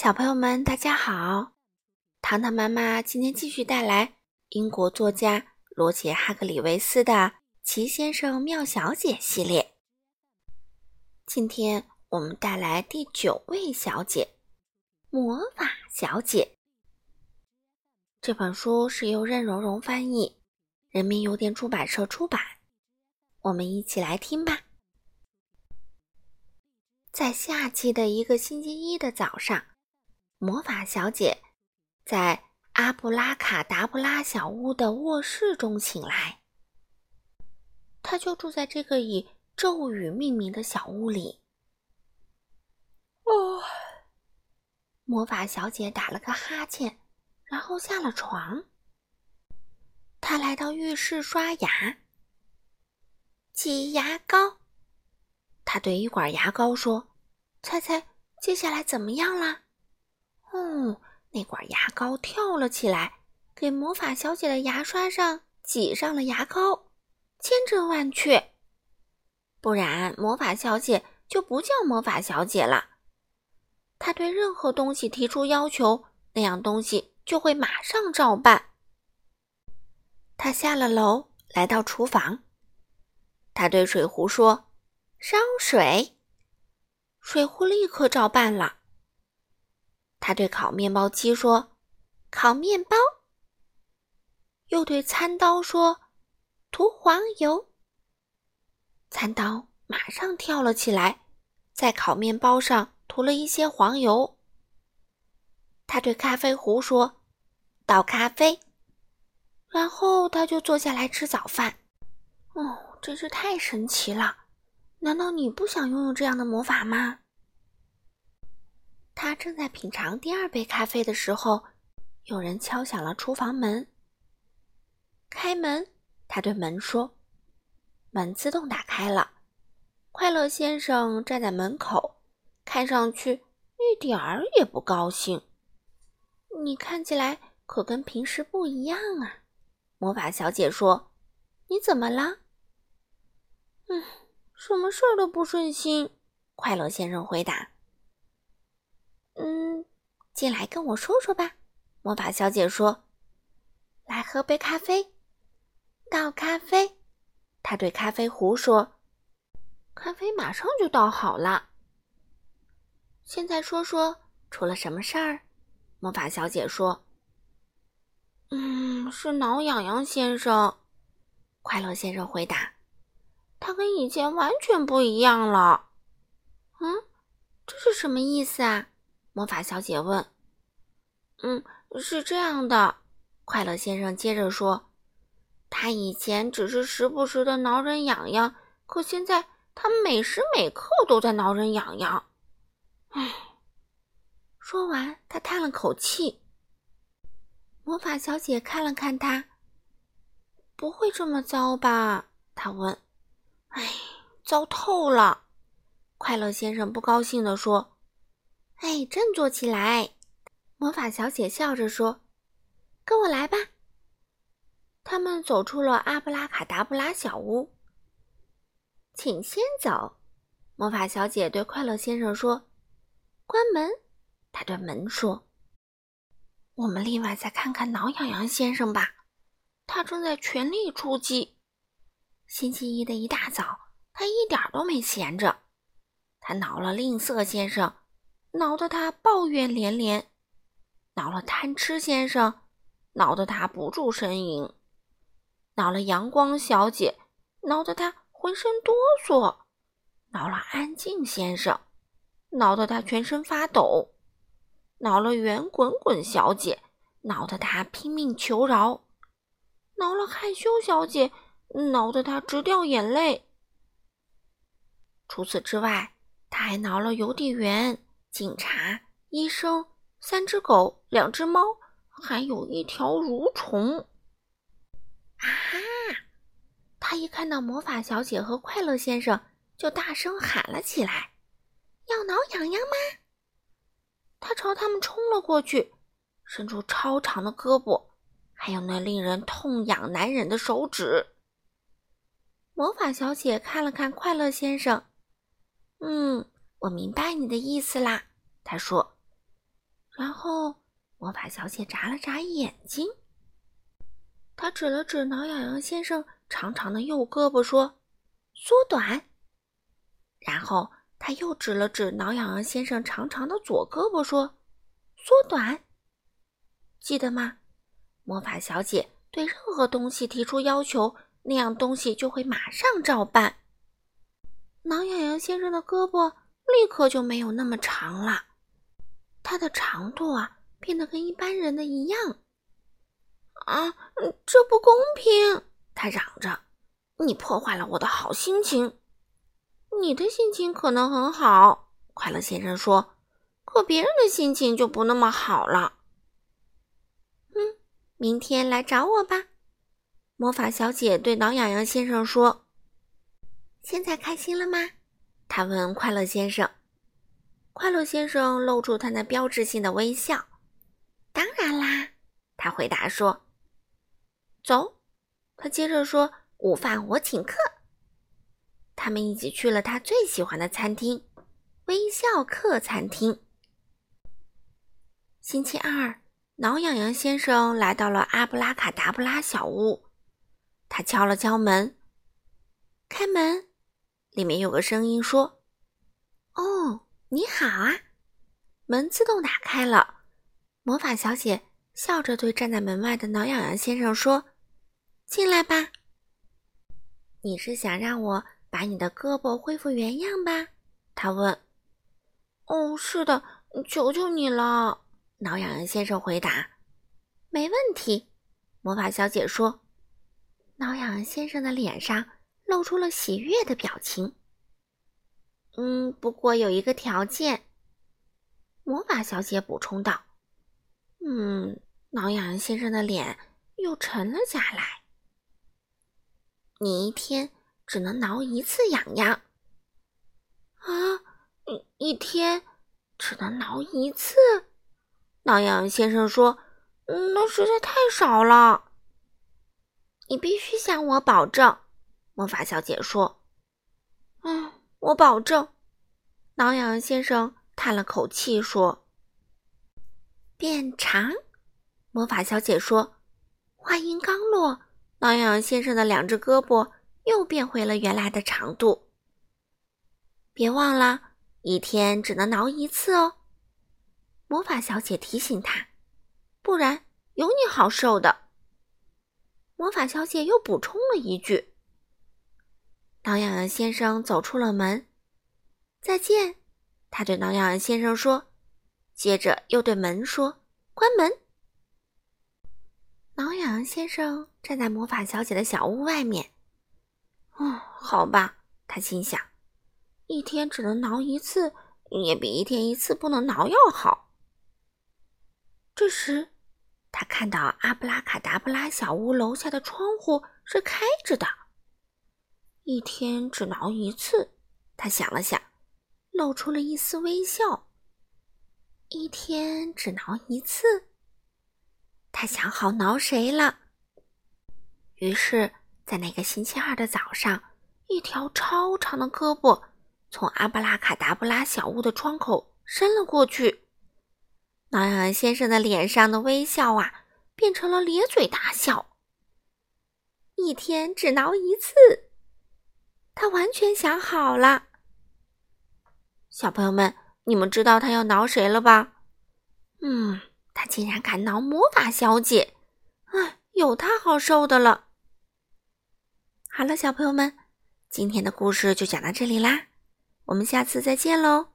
小朋友们，大家好！糖糖妈妈今天继续带来英国作家罗杰·哈格里维斯的《奇先生妙小姐》系列。今天我们带来第九位小姐——魔法小姐。这本书是由任溶溶翻译，人民邮电出版社出版。我们一起来听吧。在夏季的一个星期一的早上。魔法小姐在阿布拉卡达布拉小屋的卧室中醒来。她就住在这个以咒语命名的小屋里。哦，魔法小姐打了个哈欠，然后下了床。她来到浴室刷牙，挤牙膏。她对一管牙膏说：“猜猜接下来怎么样了？”哦，那管牙膏跳了起来，给魔法小姐的牙刷上挤上了牙膏，千真万确。不然，魔法小姐就不叫魔法小姐了。她对任何东西提出要求，那样东西就会马上照办。她下了楼，来到厨房，她对水壶说：“烧水。”水壶立刻照办了。他对烤面包机说：“烤面包。”又对餐刀说：“涂黄油。”餐刀马上跳了起来，在烤面包上涂了一些黄油。他对咖啡壶说：“倒咖啡。”然后他就坐下来吃早饭。哦，真是太神奇了！难道你不想拥有这样的魔法吗？他正在品尝第二杯咖啡的时候，有人敲响了厨房门。开门，他对门说：“门自动打开了。”快乐先生站在门口，看上去一点儿也不高兴。“你看起来可跟平时不一样啊！”魔法小姐说。“你怎么了？”“嗯，什么事儿都不顺心。”快乐先生回答。进来跟我说说吧。”魔法小姐说，“来喝杯咖啡，倒咖啡。”她对咖啡壶说，“咖啡马上就倒好了。”现在说说出了什么事儿？”魔法小姐说，“嗯，是挠痒痒先生。”快乐先生回答，“他跟以前完全不一样了。”嗯，这是什么意思啊？魔法小姐问：“嗯，是这样的。”快乐先生接着说：“他以前只是时不时的挠人痒痒，可现在他每时每刻都在挠人痒痒。”唉，说完，他叹了口气。魔法小姐看了看他，不会这么糟吧？她问。“唉，糟透了！”快乐先生不高兴地说。哎，振作起来！魔法小姐笑着说：“跟我来吧。”他们走出了阿布拉卡达布拉小屋。请先走，魔法小姐对快乐先生说：“关门。”他对门说：“我们另外再看看挠痒痒先生吧，他正在全力出击。星期一的一大早，他一点都没闲着，他挠了吝啬先生。”挠得他抱怨连连，挠了贪吃先生，挠得他不住呻吟，挠了阳光小姐，挠得他浑身哆嗦，挠了安静先生，挠得他全身发抖，挠了圆滚滚小姐，挠得他拼命求饶，挠了害羞小姐，挠得他直掉眼泪。除此之外，他还挠了邮递员。警察、医生、三只狗、两只猫，还有一条蠕虫。啊哈！他一看到魔法小姐和快乐先生，就大声喊了起来：“要挠痒痒吗？”他朝他们冲了过去，伸出超长的胳膊，还有那令人痛痒难忍的手指。魔法小姐看了看快乐先生，嗯。我明白你的意思啦，他说：“然后魔法小姐眨了眨眼睛，她指了指挠痒痒先生长长的右胳膊说：“缩短。”然后她又指了指挠痒痒先生长长的左胳膊说：“缩短。”记得吗？魔法小姐对任何东西提出要求，那样东西就会马上照办。挠痒痒先生的胳膊立刻就没有那么长了。它的长度啊，变得跟一般人的一样。啊，这不公平！他嚷着：“你破坏了我的好心情。”你的心情可能很好，快乐先生说，可别人的心情就不那么好了。嗯，明天来找我吧。魔法小姐对挠痒痒先生说：“现在开心了吗？”他问快乐先生。快乐先生露出他那标志性的微笑。当然啦，他回答说：“走。”他接着说：“午饭我请客。”他们一起去了他最喜欢的餐厅——微笑客餐厅。星期二，挠痒痒先生来到了阿布拉卡达布拉小屋。他敲了敲门，开门，里面有个声音说：“哦。”你好啊！门自动打开了。魔法小姐笑着对站在门外的挠痒痒先生说：“进来吧。”你是想让我把你的胳膊恢复原样吧？他问。“哦，是的，求求你了。”挠痒痒先生回答。“没问题。”魔法小姐说。挠痒痒先生的脸上露出了喜悦的表情。嗯，不过有一个条件。”魔法小姐补充道。“嗯。”挠痒痒先生的脸又沉了下来。“你一天只能挠一次痒痒。”“啊，一一天只能挠一次？”挠痒痒先生说，“那实在太少了。”“你必须向我保证。”魔法小姐说。“嗯。”我保证，挠痒痒先生叹了口气说：“变长。”魔法小姐说：“话音刚落，挠痒痒先生的两只胳膊又变回了原来的长度。别忘了，一天只能挠一次哦。”魔法小姐提醒他：“不然有你好受的。”魔法小姐又补充了一句。挠痒痒先生走出了门，再见，他对挠痒痒先生说，接着又对门说：“关门。”挠痒痒先生站在魔法小姐的小屋外面。哦，好吧，他心想，一天只能挠一次，也比一天一次不能挠要好。这时，他看到阿布拉卡达布拉小屋楼下的窗户是开着的。一天只挠一次，他想了想，露出了一丝微笑。一天只挠一次，他想好挠谁了。于是，在那个星期二的早上，一条超长的胳膊从阿布拉卡达布拉小屋的窗口伸了过去。挠痒痒先生的脸上的微笑啊，变成了咧嘴大笑。一天只挠一次。他完全想好了，小朋友们，你们知道他要挠谁了吧？嗯，他竟然敢挠魔法小姐，哎，有他好受的了。好了，小朋友们，今天的故事就讲到这里啦，我们下次再见喽。